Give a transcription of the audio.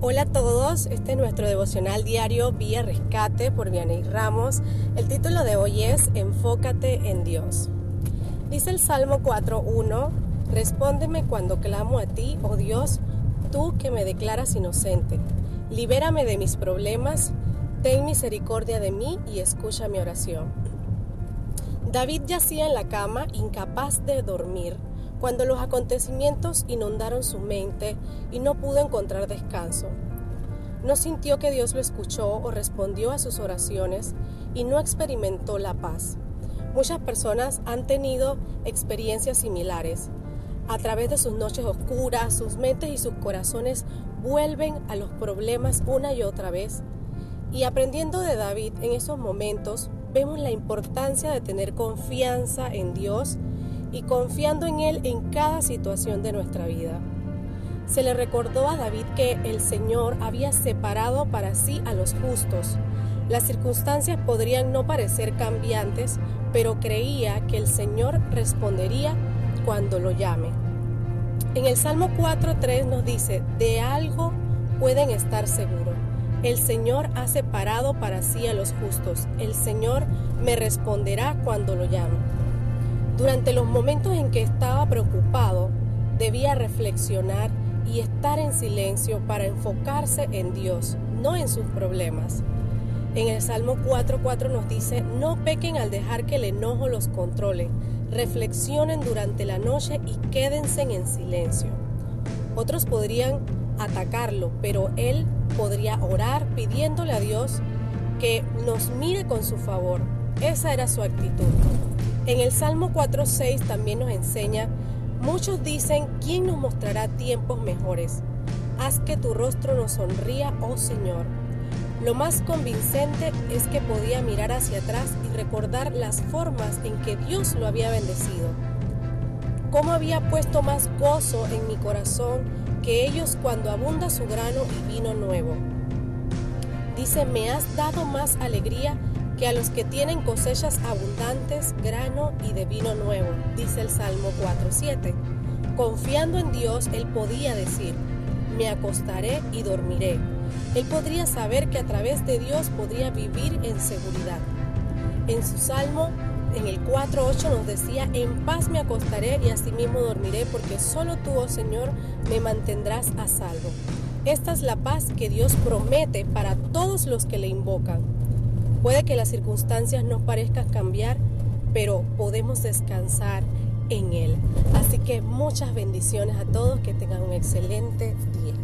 Hola a todos, este es nuestro devocional diario Vía Rescate por Vianey Ramos. El título de hoy es Enfócate en Dios. Dice el Salmo 4.1, Respóndeme cuando clamo a ti, oh Dios, tú que me declaras inocente. Libérame de mis problemas, ten misericordia de mí y escucha mi oración. David yacía en la cama, incapaz de dormir cuando los acontecimientos inundaron su mente y no pudo encontrar descanso. No sintió que Dios lo escuchó o respondió a sus oraciones y no experimentó la paz. Muchas personas han tenido experiencias similares. A través de sus noches oscuras, sus mentes y sus corazones vuelven a los problemas una y otra vez. Y aprendiendo de David en esos momentos, vemos la importancia de tener confianza en Dios y confiando en Él en cada situación de nuestra vida. Se le recordó a David que el Señor había separado para sí a los justos. Las circunstancias podrían no parecer cambiantes, pero creía que el Señor respondería cuando lo llame. En el Salmo 4.3 nos dice, de algo pueden estar seguros. El Señor ha separado para sí a los justos. El Señor me responderá cuando lo llame. Durante los momentos en que estaba preocupado, debía reflexionar y estar en silencio para enfocarse en Dios, no en sus problemas. En el Salmo 4.4 nos dice, no pequen al dejar que el enojo los controle, reflexionen durante la noche y quédense en silencio. Otros podrían atacarlo, pero él podría orar pidiéndole a Dios que nos mire con su favor. Esa era su actitud. En el Salmo 4.6 también nos enseña, muchos dicen, ¿quién nos mostrará tiempos mejores? Haz que tu rostro nos sonría, oh Señor. Lo más convincente es que podía mirar hacia atrás y recordar las formas en que Dios lo había bendecido. Cómo había puesto más gozo en mi corazón que ellos cuando abunda su grano y vino nuevo. Dice, me has dado más alegría que a los que tienen cosechas abundantes, grano y de vino nuevo, dice el Salmo 4.7. Confiando en Dios, él podía decir, me acostaré y dormiré. Él podría saber que a través de Dios podría vivir en seguridad. En su Salmo, en el 4.8 nos decía, en paz me acostaré y asimismo dormiré, porque solo tú, oh Señor, me mantendrás a salvo. Esta es la paz que Dios promete para todos los que le invocan. Puede que las circunstancias no parezcan cambiar, pero podemos descansar en Él. Así que muchas bendiciones a todos, que tengan un excelente día.